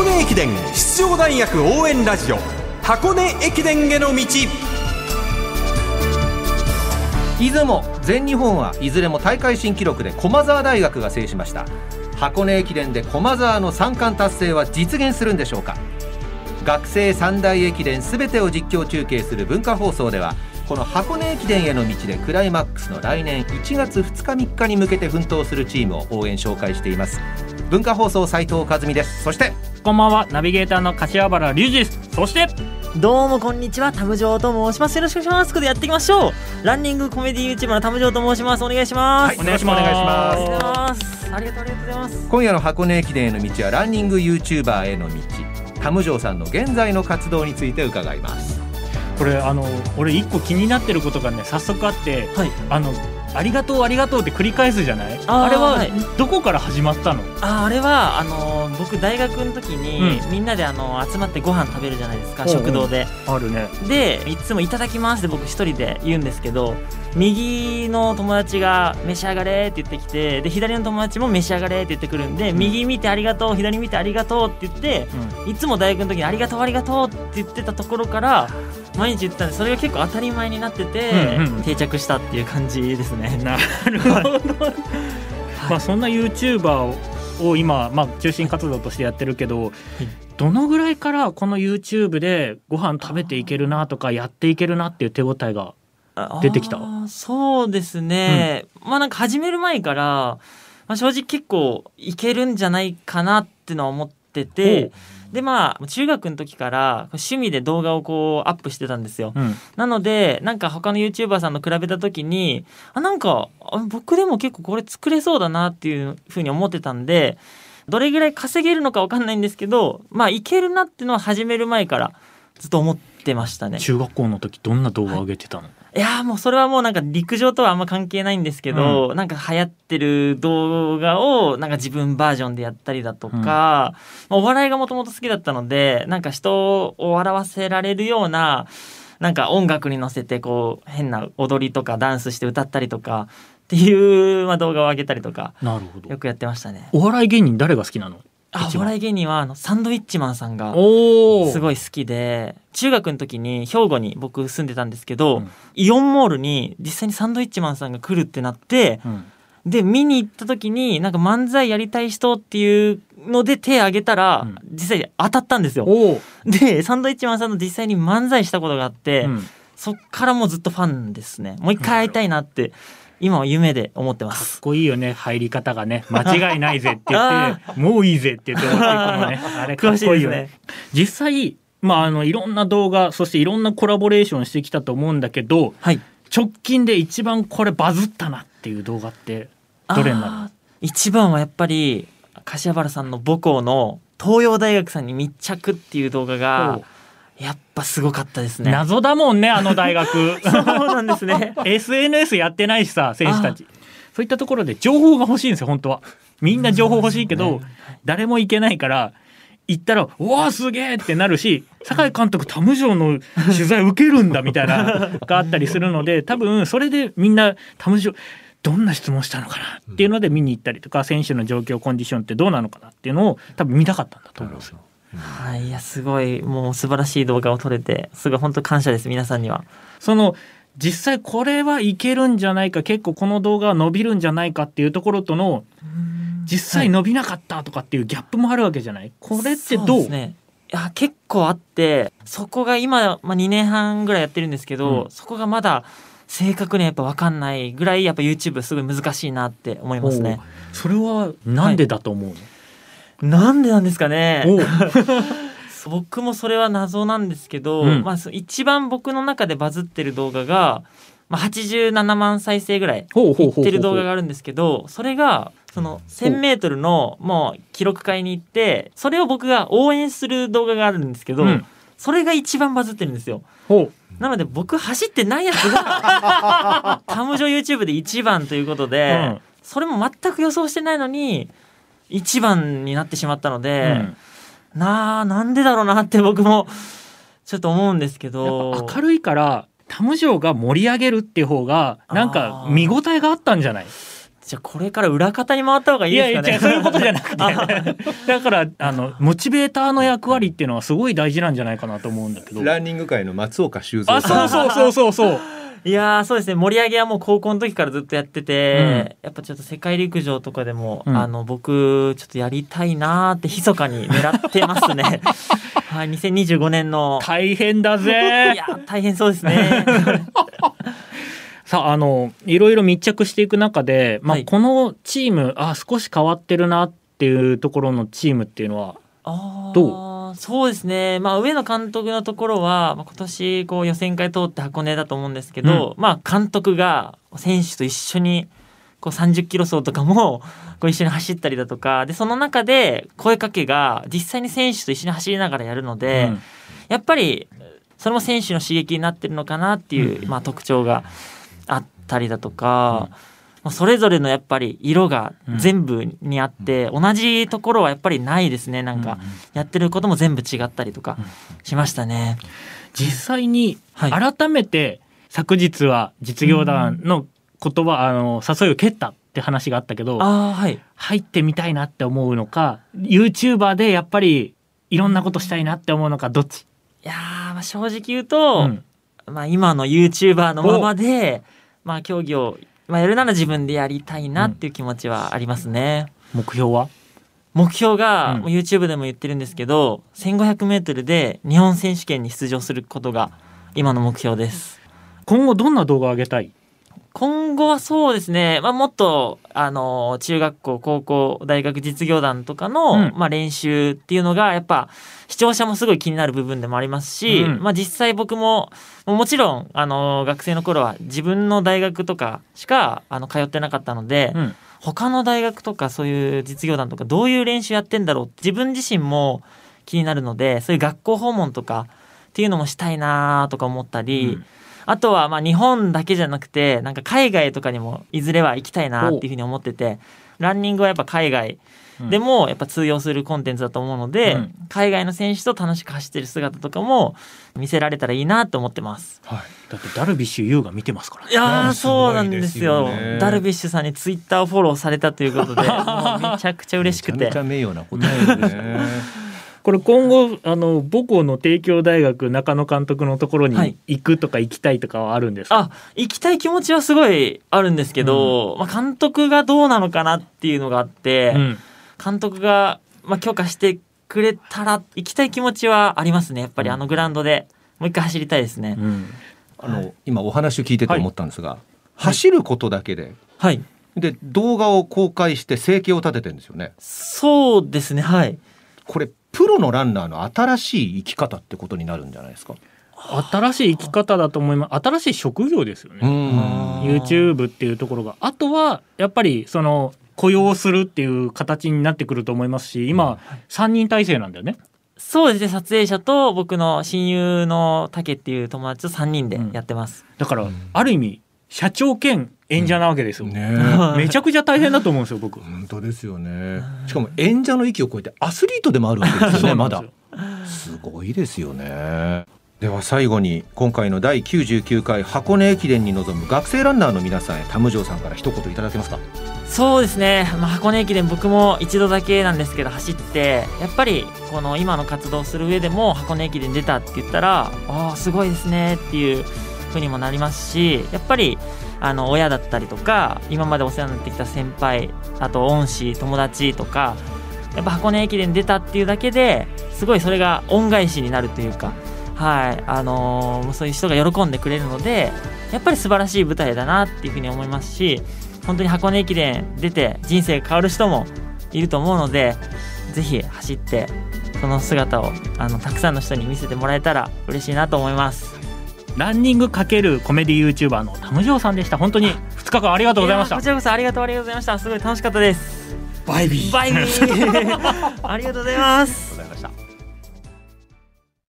箱根駅伝出場大学応援ラジオ箱根駅伝への道。出雲全日本はいずれも大会新記録で駒澤大学が制しました。箱根駅伝で駒澤の三冠達成は実現するんでしょうか。学生三大駅伝すべてを実況中継する文化放送ではこの箱根駅伝への道でクライマックスの来年1月2日3日に向けて奮闘するチームを応援紹介しています。文化放送斉藤和美です。そしてこんばんはナビゲーターの柏原隆二です。そしてどうもこんにちはタムジョーと申します。よろしくお願いします。こでやっていきましょう。ランニングコメディ YouTuber のタムジョーと申します。お願いします、お願いしますお願いします。ありがとうございます。ありがとうありがとうございます。今夜の箱根駅伝への道はランニング YouTuber への道。タムジョーさんの現在の活動について伺います。これあの俺一個気になってることがね早速あってはい。あのありがとうありがとうって繰り返すじゃない？あれははい。どこから始まったの？ああれはあのー僕大学の時に、みんなであの集まってご飯食べるじゃないですか、ほうほう食堂で。あるね。でいつも「いただきます」って僕一人で言うんですけど右の友達が「召し上がれ」って言ってきてで左の友達も「召し上がれ」って言ってくるんで、右見てありがとう左見てありがとうって言っていつも大学の時に「ありがとうありがとう」って言ってたところから毎日言ってたんでそれが結構当たり前になってて、うんうん。定着したっていう感じですね。なるほど、まあそんな YouTuber を今、まあ、中心活動としてやってるけど、どのぐらいからこの YouTube でご飯食べていけるなとかやっていけるなっていう手応えが出てきた？そうですね、まあなんか始める前から、まあ、正直結構いけるんじゃないかなってのは思っててでまあ中学の時から趣味で動画をこうアップしてたんですよ。うんなのでなんか他の YouTuber さんと比べた時にあなんかあ僕でも結構これ作れそうだなっていうふうに思ってたんでどれぐらい稼げるのか分かんないんですけどまあいけるなっていうのは始める前からずっと思ってましたね。中学校の時どんな動画上げてたの、いやーもうそれはもうなんか陸上とはあんま関係ないんですけど、なんか流行ってる動画をなんか自分バージョンでやったりだとか、うん。まあお笑いがもともと好きだったのでなんか人を笑わせられるようななんか音楽に乗せてこう変な踊りとかダンスして歌ったりとかっていう、まあ、動画を上げたりとかなるほど。よくやってましたね。お笑い芸人誰が好きなの？あお笑い芸人はあのサンドウィッチマンさんがすごい好きで中学の時に兵庫に僕住んでたんですけど、うん。イオンモールに実際にサンドイッチマンさんが来るってなってうん。で見に行った時になんか漫才やりたい人っていうので手挙げたら、うん。実際に当たったんですよ。でサンドイッチマンさんの実際に漫才したことがあって、うん。そっからもうずっとファンですね。もう一回会いたいなって今は夢で思ってまかっす。こいいよね。入り方がね。間違いないぜって言って もういいぜって言って終わっていくのね。あれかっ詳しいこいいよねね。実際まああのいろんな動画そしていろんなコラボレーションしてきたと思うんだけどはい。直近で一番これバズったなっていう動画ってどれになる？一番はやっぱり柏原さんの母校の東洋大学さんに密着っていう動画がやっぱすごかったですね。謎だもんね あの大学そうなんですね。SNS やってないしさ選手たちそういったところで情報が欲しいんですよ本当はみんな情報欲しいけど誰も行けないから行ったら「うわーすげえ!」ってなるし酒井監督タムジョーの取材受けるんだみたいな があったりするので多分それでみんなタムジョーどんな質問したのかなっていうので見に行ったりとか選手の状況コンディションってどうなのかなっていうのを多分見たかったんだと思うんですよ。はい、いやすごいもう素晴らしい動画を撮れてすごい本当感謝です皆さんには。その実際これはいけるんじゃないか結構この動画は伸びるんじゃないかっていうところとの実際伸びなかったとかっていうギャップもあるわけじゃない？これってどそううですね。いや結構あってそこが今、まあ、2年半ぐらいやってるんですけど、うん。そこがまだ正確にはやっぱ分かんないぐらいやっぱ YouTube すごい難しいなって思いますね。それはなんでだと思うの、なんでなんですかね。僕もそれは謎なんですけど、うん。まあ、そ一番僕の中でバズってる動画が、まあ、87万再生ぐらいいってる動画があるんですけどそれがその 1,000m のもう記録会に行ってそれを僕が応援する動画があるんですけど、うん。それが一番バズってるんですよ。なので僕走ってないやつが タムジョ YouTube で一番ということで、うん。それも全く予想してないのに一番になってしまったので。なあなんでだろうなって僕もちょっと思うんですけうんど明るいからタムジョーが盛り上げるっていう方がなんか見応えがあったんじゃない？じゃあこれから裏方に回った方がいいいですかね。やいや違うそういうことじゃなくて。あだからあのモチベーターの役割っていうのはすごい大事なんじゃないかなと思うんだけど。ランニング界の松岡修造あそうそうそうそうそういやーそうですね。盛り上げはもう高校の時からずっとやってて、やっぱちょっと世界陸上とかでも、うん。あの僕ちょっとやりたいなーって密かに狙ってますね。はい2025年の。大変だいぜやー大変そうですね。さああのいろいろ密着していく中で、まあはい。このチームあ少し変わってるなっていうところのチームっていうのはあーどそうですね、まあ、上野監督のところは、まあ、今年こう予選会通って箱根だと思うんですけど、まあ、監督が選手と一緒にこう30キロ走とかも こう一緒に走ったりだとかでその中で声かけが実際に選手と一緒に走りながらやるので、うん。やっぱりそれも選手の刺激になってるのかなっていう、まあ、特徴があったりだとか、まあ、それぞれのやっぱり色が全部にあって、同じところはやっぱりないですね。なんか、やってることも全部違ったりとかしましたね。実際にはい。改めて昨日は実業団の言葉、あの誘いを蹴ったって話があったけどはい。入ってみたいなって思うのか YouTuber でやっぱりいろんなことしたいなって思うのかどっち、いやーまあ正直言うと、うん。まあ、今の YouTuber のままで、まあ、競技を、まあ、やるなら自分でやりたいなっていう気持ちはありますね。目標は？目標が、うん YouTube でも言ってるんですけど 1500m で日本選手権に出場することが今の目標です。今後どんな動画を上げたい？今後はそうですね、まあ、もっとあの中学校高校大学実業団とかの、うん。まあ、練習っていうのがやっぱ視聴者もすごい気になる部分でもありますし、うん。まあ、実際僕ももちろんあの学生の頃は自分の大学とかしかあの通ってなかったので、うん。他の大学とかそういう実業団とかどういう練習やってんだろうって自分自身も気になるのでそういう学校訪問とかっていうのもしたいなとか思ったり、うんあとはまあ日本だけじゃなくてなんか海外とかにもいずれは行きたいなっていうふうに思っててランニングはやっぱ海外。でもやっぱ通用するコンテンツだと思うので、うん。海外の選手と楽しく走ってる姿とかも見せられたらいいなと思ってます。だってダルビッシュ有が見てますからね。いやそうなんですよ。ね。ダルビッシュさんにツイッターをフォローされたということでめちゃくちゃ嬉しくて。めちゃめちゃ名誉なことですね。これ今後あの母校の帝京大学中野監督のところはい。に行くとか行きたいとかはあるんですか、あ行きたい気持ちはすごいあるんですけど、まあ、監督がどうなのかなっていうのがあって、うん。監督が、まあ、許可してくれたら行きたい気持ちはありますね。やっぱりあのグラウンドで。もう一回走りたいですね。うん。あの今お話を聞いてて思ったんですが、走ることだけではい。で動画を公開して生計を立ててるんですよね。そうですねはい。これプロのランナーの新しい生き方ってことになるんじゃないですか？新しい生き方だと思います。新しい職業ですよね、ん。YouTube っていうところが。あとはやっぱりその雇用するっていう形になってくると思いますし今3人体制なんだよね。そうですね。撮影者と僕の親友の竹っていう友達と3人でやってます。だからある意味社長兼演者なわけですよ、ね めちゃくちゃ大変だと思うんですよ僕本当ですよね。しかも演者の域を超えてアスリートでもあるわけですよね。まだすごいですよね。では最後に今回の第99回箱根駅伝に臨む学生ランナーの皆さんへタムジョーさんから一言いただけますか？そうですね、まあ、箱根駅伝僕も一度だけなんですけど走ってやっぱりこの今の活動をする上でも箱根駅伝出たって言ったらああすごいですねっていうにもなりますしやっぱりあの親だったりとか今までお世話になってきた先輩あと恩師友達とかやっぱ箱根駅伝出たっていうだけですごいそれが恩返しになるというかはいあのーそういう人が喜んでくれるのでやっぱり素晴らしい舞台だなっていうふうに思いますし本当に箱根駅伝出て人生が変わる人もいると思うのでぜひ走ってその姿をあのたくさんの人に見せてもらえたら嬉しいなと思います。ランニング×コメディ YouTuber のタムジョーさんでした。本当に2日間ありがとうございました。やこちらこそありがとうありがとうございました。すごい楽しかったです。バイビー。バイビー。ありがとうございます